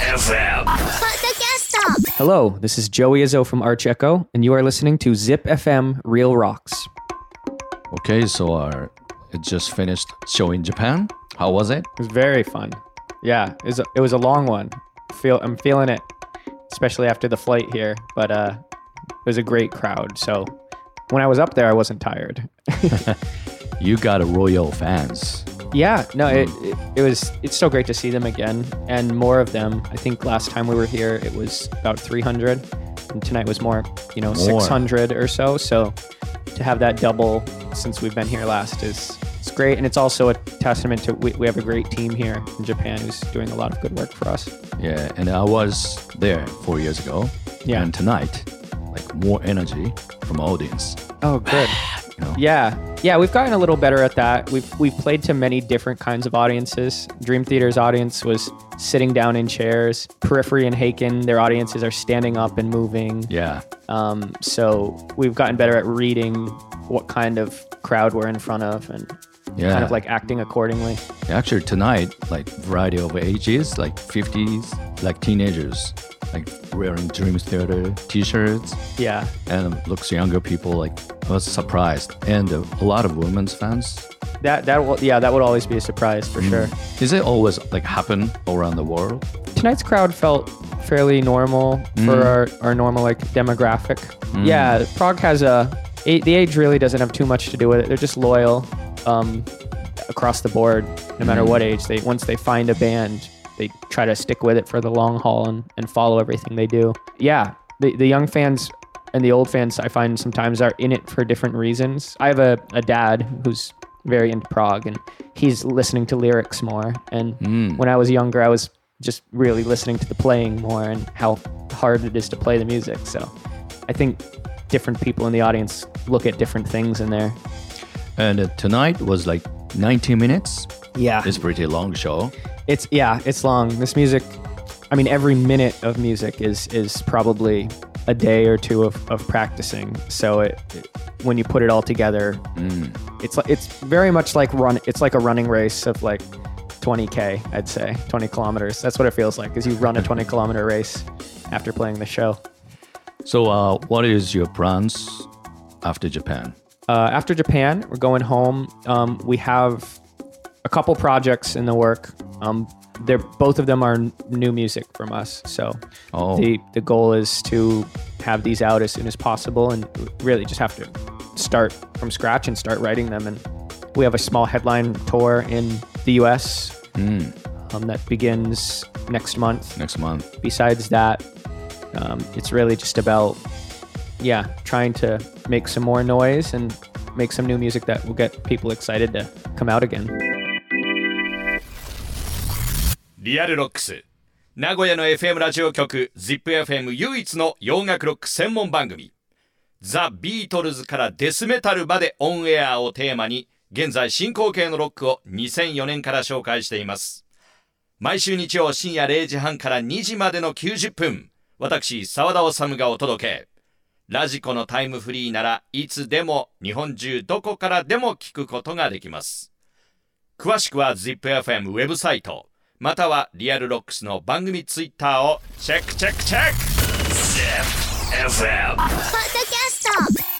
FM. Hello, this is Joey Izzo from Arch Echo, and you are listening to Zip FM Real Rocks. Okay, so uh, it just finished show in Japan. How was it? It was very fun. Yeah, it was a, it was a long one. Feel I'm feeling it, especially after the flight here. But uh, it was a great crowd. So when I was up there, I wasn't tired. You got a royal fans. Yeah, no, it, it, it was it's so great to see them again and more of them. I think last time we were here it was about 300 and tonight was more, you know, More. 600 or so. So to have that double since we've been here last is it's great and it's also a testament to we, we have a great team here in Japan who's doing a lot of good work for us. Yeah, and I was there four years ago. Yeah. And tonight, like more energy from audience. Oh, good. You know? Yeah, yeah, we've gotten a little better at that. We've we've played to many different kinds of audiences. Dream Theater's audience was sitting down in chairs. Periphery and Haken, their audiences are standing up and moving. Yeah. Um, so we've gotten better at reading what kind of crowd we're in front of and Yeah. kind of like acting accordingly. Actually, tonight, like variety of ages, like 50s, like teenagers, like wearing Dream Theater T-shirts, Yeah, and looks younger people. Like I was surprised, and a lot of women's fans. that that will yeah that would always be a surprise for mm. sure. Is it always like happen around the world? tonight's crowd felt fairly normal for mm. our, our normal like demographic. Mm. Yeah, Prog has a, a the age really doesn't have too much to do with it. They're just loyal um, across the board, no matter what age. They once they find a band, they try to stick with it for the long haul and, and follow everything they do. Yeah, the the young fans and the old fans I find sometimes are in it for different reasons. I have a, a dad who's very into Prog and he's listening to lyrics more. And when I was younger, I was just really listening to the playing more and how hard it is to play the music. So I think different people in the audience look at different things in there. And uh, tonight was like 90 minutes. Yeah. It's pretty long show. It's yeah, it's long. This music, I mean, every minute of music is is probably a day or two of, of practicing. So it, it- when you put it all together, it's like it's very much like run. It's like a running race of like 20k, I'd say 20 kilometers. That's what it feels like. Is you run a 20 kilometer race after playing the show. So, uh, what is your plans after Japan? Uh, after Japan, we're going home. Um, we have a couple projects in the work. Um, they're both of them are n- new music from us. So Oh. the the goal is to have these out as soon as possible, and really just have to start from scratch and start writing them. And we have a small headline tour in the U.S. Um, that begins next month Next month. besides that, um, it's really just about, yeah, trying to make some more noise and make some new music that will get people excited to come out again. リアルロックス。名古屋の FM ラジオ局 ZIPFM 唯一の洋楽ロック専門番組。ザ・ビートルズからデスメタルまでオンエアをテーマに、現在進行形のロックを2004年から紹介しています。毎週日曜深夜0時半から2時までの90分、私、沢田治がお届け。ラジコのタイムフリーならいつでも日本中どこからでも聞くことができます。詳しくは ZIPFM ウェブサイトまたはリアルロックスの番組ツイッターをチェックチェックチェック。ZIPFM ポッドキャスト